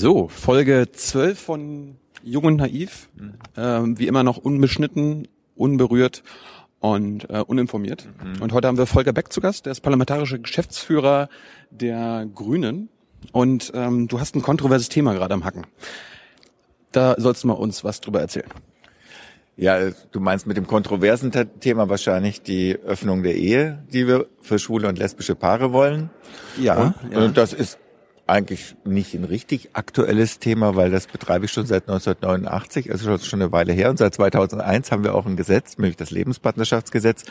So, Folge 12 von Jung und Naiv. Mhm. Ähm, wie immer noch unbeschnitten, unberührt und äh, uninformiert. Mhm. Und heute haben wir Volker Beck zu Gast, der ist parlamentarischer Geschäftsführer der Grünen. Und ähm, du hast ein kontroverses Thema gerade am Hacken. Da sollst du mal uns was drüber erzählen. Ja, du meinst mit dem kontroversen Thema wahrscheinlich die Öffnung der Ehe, die wir für schwule und lesbische Paare wollen. Ja. Und, ja. und das ist eigentlich nicht ein richtig aktuelles Thema, weil das betreibe ich schon seit 1989, also schon eine Weile her. Und seit 2001 haben wir auch ein Gesetz, nämlich das Lebenspartnerschaftsgesetz,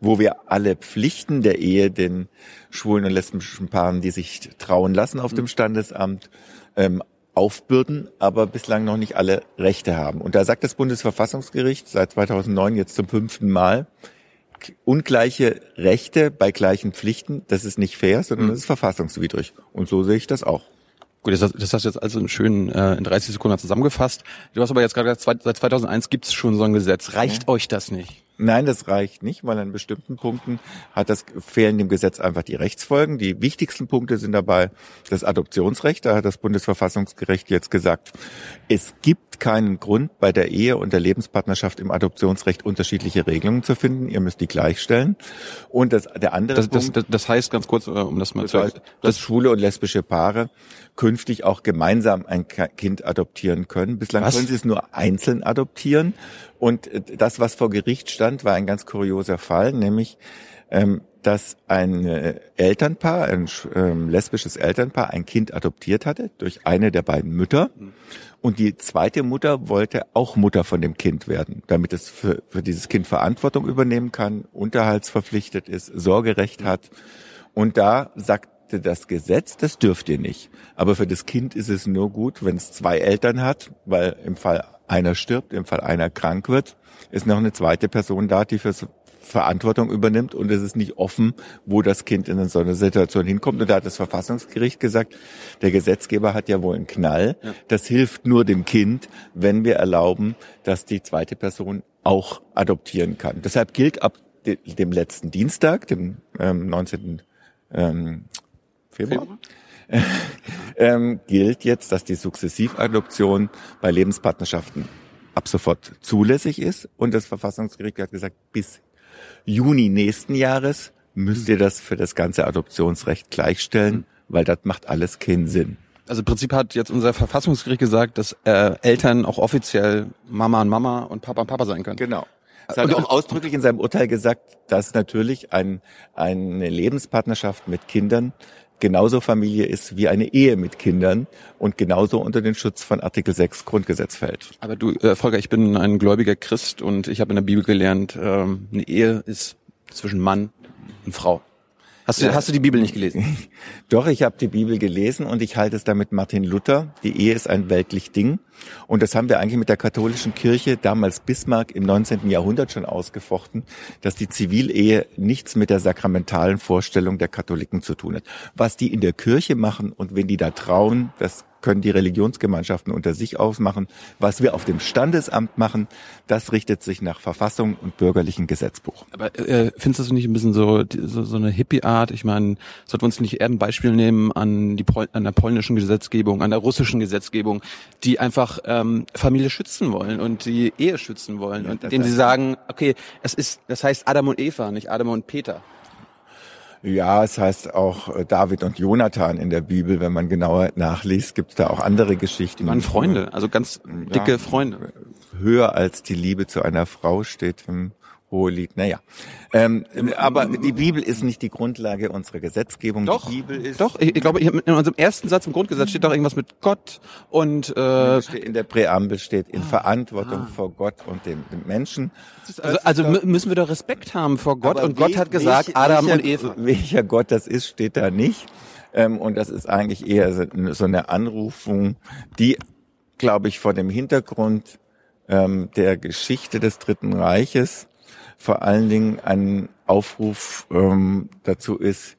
wo wir alle Pflichten der Ehe den schwulen und lesbischen Paaren, die sich trauen lassen auf dem Standesamt, ähm, aufbürden, aber bislang noch nicht alle Rechte haben. Und da sagt das Bundesverfassungsgericht seit 2009 jetzt zum fünften Mal, ungleiche Rechte bei gleichen Pflichten, das ist nicht fair, sondern mhm. das ist verfassungswidrig. Und so sehe ich das auch. Gut, das, das hast du jetzt also schön äh, in 30 Sekunden zusammengefasst. Du hast aber jetzt gerade gesagt, seit 2001 gibt es schon so ein Gesetz. Reicht ja. euch das nicht? Nein, das reicht nicht, weil an bestimmten Punkten hat das fehlen dem Gesetz einfach die Rechtsfolgen. Die wichtigsten Punkte sind dabei das Adoptionsrecht. Da hat das Bundesverfassungsgericht jetzt gesagt, es gibt keinen Grund bei der Ehe und der Lebenspartnerschaft im Adoptionsrecht unterschiedliche Regelungen zu finden. Ihr müsst die gleichstellen. Und das, der andere das, Punkt, das, das heißt ganz kurz, äh, um das mal das zu heißt, dass schwule und lesbische Paare künftig auch gemeinsam ein Kind adoptieren können. Bislang was? können sie es nur einzeln adoptieren. Und äh, das, was vor Gericht stand, war ein ganz kurioser Fall, nämlich ähm, dass ein äh, Elternpaar, ein ähm, lesbisches Elternpaar, ein Kind adoptiert hatte durch eine der beiden Mütter. Und die zweite Mutter wollte auch Mutter von dem Kind werden, damit es für, für dieses Kind Verantwortung übernehmen kann, unterhaltsverpflichtet ist, Sorgerecht hat. Und da sagt das Gesetz, das dürft ihr nicht. Aber für das Kind ist es nur gut, wenn es zwei Eltern hat, weil im Fall einer stirbt, im Fall einer krank wird, ist noch eine zweite Person da, die für Verantwortung übernimmt und es ist nicht offen, wo das Kind in so eine Situation hinkommt. Und da hat das Verfassungsgericht gesagt, der Gesetzgeber hat ja wohl einen Knall. Ja. Das hilft nur dem Kind, wenn wir erlauben, dass die zweite Person auch adoptieren kann. Deshalb gilt ab dem letzten Dienstag, dem ähm, 19. Februar, Februar? ähm, gilt jetzt, dass die Sukzessivadoption bei Lebenspartnerschaften ab sofort zulässig ist. Und das Verfassungsgericht hat gesagt, bis Juni nächsten Jahres müsst ihr das für das ganze Adoptionsrecht gleichstellen, weil das macht alles keinen Sinn. Also im Prinzip hat jetzt unser Verfassungsgericht gesagt, dass äh, Eltern auch offiziell Mama und Mama und Papa und Papa sein können. Genau. Es hat auch ausdrücklich in seinem Urteil gesagt, dass natürlich ein, eine Lebenspartnerschaft mit Kindern genauso Familie ist wie eine Ehe mit Kindern und genauso unter den Schutz von Artikel 6 Grundgesetz fällt. Aber du, äh, Volker, ich bin ein gläubiger Christ und ich habe in der Bibel gelernt, ähm, eine Ehe ist zwischen Mann und Frau. Hast du, ja. hast du die Bibel nicht gelesen? Doch, ich habe die Bibel gelesen und ich halte es damit Martin Luther. Die Ehe ist ein weltlich Ding. Und das haben wir eigentlich mit der katholischen Kirche, damals Bismarck im 19. Jahrhundert schon ausgefochten, dass die Zivilehe nichts mit der sakramentalen Vorstellung der Katholiken zu tun hat. Was die in der Kirche machen und wenn die da trauen, das können die Religionsgemeinschaften unter sich ausmachen. Was wir auf dem Standesamt machen, das richtet sich nach Verfassung und bürgerlichen Gesetzbuch. Aber äh, findest du das nicht ein bisschen so, so, so eine Hippie-Art? Ich meine, sollten wir uns nicht eher ein Beispiel nehmen an, die Pol an der polnischen Gesetzgebung, an der russischen Gesetzgebung, die einfach ähm, Familie schützen wollen und die Ehe schützen wollen ja, und indem sie sagen, okay, es ist, das heißt Adam und Eva, nicht Adam und Peter. Ja, es heißt auch äh, David und Jonathan in der Bibel. Wenn man genauer nachliest, gibt es da auch andere Geschichten. Die waren Freunde, also ganz dicke ja, Freunde. Höher als die Liebe zu einer Frau steht im Hohelied. Naja, ähm, aber die Bibel ist nicht die Grundlage unserer Gesetzgebung. Doch, die Bibel ist doch. Ich, ich glaube, in unserem ersten Satz im Grundgesetz steht doch irgendwas mit Gott und äh, in der Präambel steht in ah, Verantwortung ah. vor Gott und dem, dem Menschen. Also, also müssen wir doch Respekt haben vor Gott und Gott hat gesagt, welch, Adam welcher, und Eva. Welcher Gott das ist, steht da nicht. Ähm, und das ist eigentlich eher so eine Anrufung, die, glaube ich, vor dem Hintergrund ähm, der Geschichte des Dritten Reiches vor allen Dingen ein Aufruf ähm, dazu ist,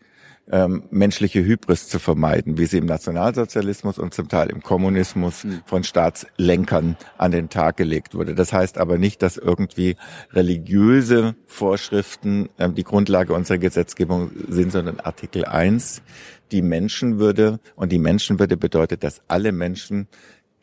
ähm, menschliche Hybris zu vermeiden, wie sie im Nationalsozialismus und zum Teil im Kommunismus mhm. von Staatslenkern an den Tag gelegt wurde. Das heißt aber nicht, dass irgendwie religiöse Vorschriften ähm, die Grundlage unserer Gesetzgebung sind, sondern Artikel 1, die Menschenwürde. Und die Menschenwürde bedeutet, dass alle Menschen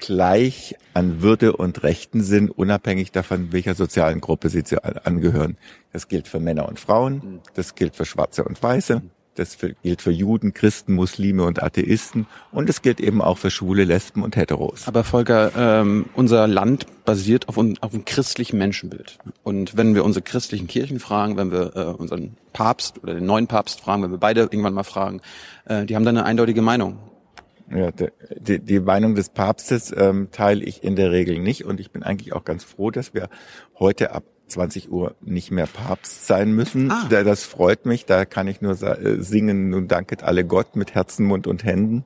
gleich an Würde und Rechten sind, unabhängig davon, welcher sozialen Gruppe sie angehören. Das gilt für Männer und Frauen, das gilt für Schwarze und Weiße, das gilt für Juden, Christen, Muslime und Atheisten und es gilt eben auch für Schwule, Lesben und Heteros. Aber Volker, ähm, unser Land basiert auf, auf einem christlichen Menschenbild. Und wenn wir unsere christlichen Kirchen fragen, wenn wir äh, unseren Papst oder den neuen Papst fragen, wenn wir beide irgendwann mal fragen, äh, die haben dann eine eindeutige Meinung. Ja, die, die Meinung des Papstes ähm, teile ich in der Regel nicht. Und ich bin eigentlich auch ganz froh, dass wir heute ab 20 Uhr nicht mehr Papst sein müssen. Ah. Das freut mich. Da kann ich nur äh, singen, nun danket alle Gott mit Herzen, Mund und Händen.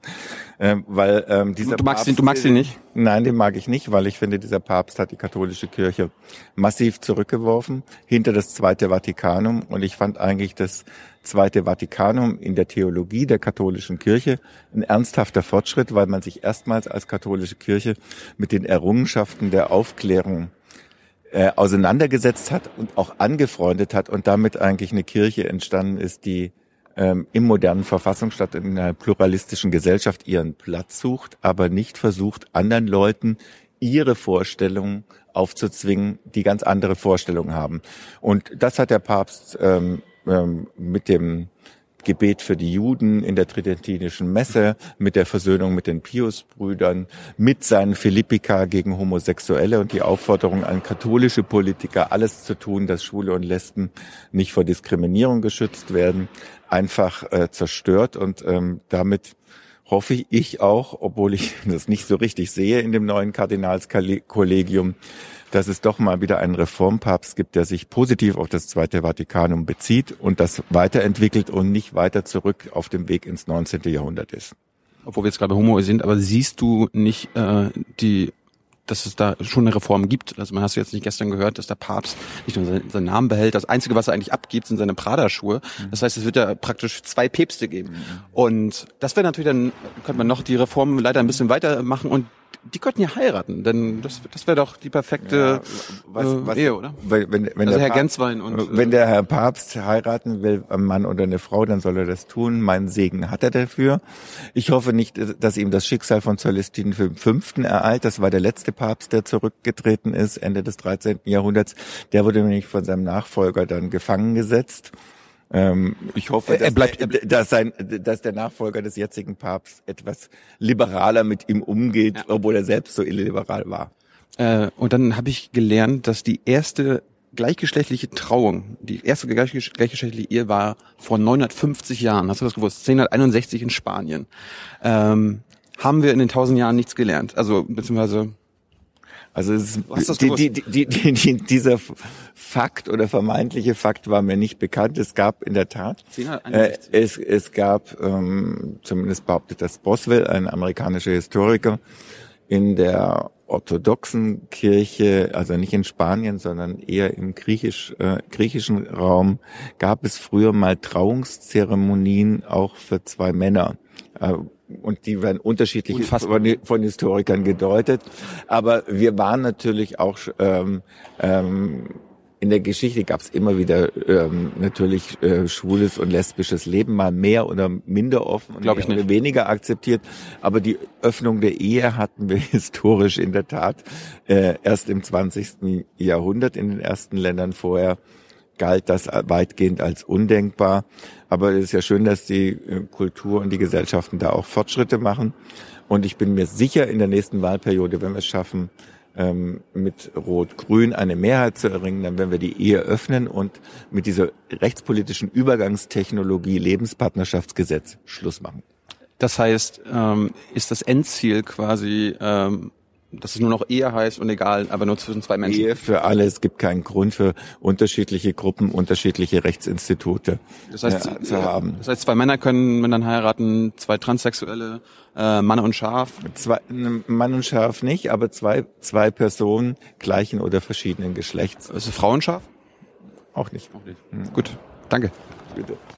Ähm, weil ähm, dieser du, magst Papst, ihn, du magst ihn nicht? Nein, den mag ich nicht, weil ich finde, dieser Papst hat die katholische Kirche massiv zurückgeworfen hinter das Zweite Vatikanum. Und ich fand eigentlich das Zweite Vatikanum in der Theologie der katholischen Kirche ein ernsthafter Fortschritt, weil man sich erstmals als katholische Kirche mit den Errungenschaften der Aufklärung äh, auseinandergesetzt hat und auch angefreundet hat und damit eigentlich eine Kirche entstanden ist, die ähm, im modernen Verfassungsstaat in einer pluralistischen Gesellschaft ihren Platz sucht, aber nicht versucht, anderen Leuten ihre Vorstellungen aufzuzwingen, die ganz andere Vorstellungen haben. Und das hat der Papst ähm, ähm, mit dem Gebet für die Juden in der Tridentinischen Messe, mit der Versöhnung mit den Piusbrüdern, mit seinen Philippika gegen Homosexuelle und die Aufforderung an katholische Politiker, alles zu tun, dass Schwule und Lesben nicht vor Diskriminierung geschützt werden, einfach äh, zerstört. Und ähm, damit hoffe ich auch, obwohl ich das nicht so richtig sehe in dem neuen Kardinalskollegium, dass es doch mal wieder einen Reformpapst gibt, der sich positiv auf das Zweite Vatikanum bezieht und das weiterentwickelt und nicht weiter zurück auf dem Weg ins 19. Jahrhundert ist. Obwohl wir jetzt gerade Homo sind, aber siehst du nicht äh, die dass es da schon eine Reform gibt. Also man hast du jetzt nicht gestern gehört, dass der Papst nicht nur seinen, seinen Namen behält. Das Einzige, was er eigentlich abgibt, sind seine Prada-Schuhe. Mhm. Das heißt, es wird ja praktisch zwei Päpste geben. Mhm. Und das wäre natürlich dann, könnte man noch die Reform leider ein bisschen weitermachen und die könnten ja heiraten, denn das, das wäre doch die perfekte ja, was, äh, was, Ehe, oder? Wenn, wenn, wenn also der Herr Papst, Genswein und wenn der Herr Papst heiraten will, ein Mann oder eine Frau, dann soll er das tun. Meinen Segen hat er dafür. Ich hoffe nicht, dass ihm das Schicksal von Celestin V. ereilt. Das war der letzte Papst, der zurückgetreten ist, Ende des 13. Jahrhunderts. Der wurde nämlich von seinem Nachfolger dann gefangen gesetzt. Ähm, ich hoffe, dass, bleibt, der, dass, sein, dass der Nachfolger des jetzigen Papsts etwas liberaler mit ihm umgeht, ja. obwohl er selbst so illiberal war. Äh, und dann habe ich gelernt, dass die erste gleichgeschlechtliche Trauung, die erste gleichgeschlechtliche Ehe war vor 950 Jahren. Hast du das gewusst? 1061 in Spanien. Ähm, haben wir in den tausend Jahren nichts gelernt. Also beziehungsweise also es die, die, die, die, die, dieser Fakt oder vermeintliche Fakt war mir nicht bekannt. Es gab in der Tat, äh, es, es gab, ähm, zumindest behauptet das Boswell, ein amerikanischer Historiker, in der orthodoxen Kirche, also nicht in Spanien, sondern eher im griechisch, äh, griechischen Raum, gab es früher mal Trauungszeremonien auch für zwei Männer. Äh, und die werden unterschiedlich von, von, Historikern gedeutet. Aber wir waren natürlich auch ähm, ähm, in der Geschichte gab es immer wieder ähm, natürlich äh, schwules und lesbisches Leben, mal mehr oder minder offen und Glaub ich nicht. weniger akzeptiert. Aber die Öffnung der Ehe hatten wir historisch in der Tat äh, erst im 20. Jahrhundert in den ersten Ländern vorher galt das weitgehend als undenkbar. Aber es ist ja schön, dass die äh, Kultur und die Gesellschaften da auch Fortschritte machen. Und ich bin mir sicher, in der nächsten Wahlperiode, wenn wir es schaffen, ähm, mit Rot-Grün eine Mehrheit zu erringen, dann werden wir die Ehe öffnen und mit dieser rechtspolitischen Übergangstechnologie Lebenspartnerschaftsgesetz Schluss machen. Das heißt, ähm, ist das Endziel quasi ähm, dass es nur noch Ehe heißt und egal, aber nur zwischen zwei Menschen. Ehe für alle. Es gibt keinen Grund für unterschiedliche Gruppen, unterschiedliche Rechtsinstitute das heißt, äh, zu haben. Das heißt, zwei Männer können dann heiraten, zwei Transsexuelle, äh, Mann und Schaf. Zwei, Mann und Schaf nicht, aber zwei, zwei Personen gleichen oder verschiedenen Geschlechts. Ist es Frau und Schaf? Auch nicht. Auch nicht. Hm. Gut, danke. Bitte.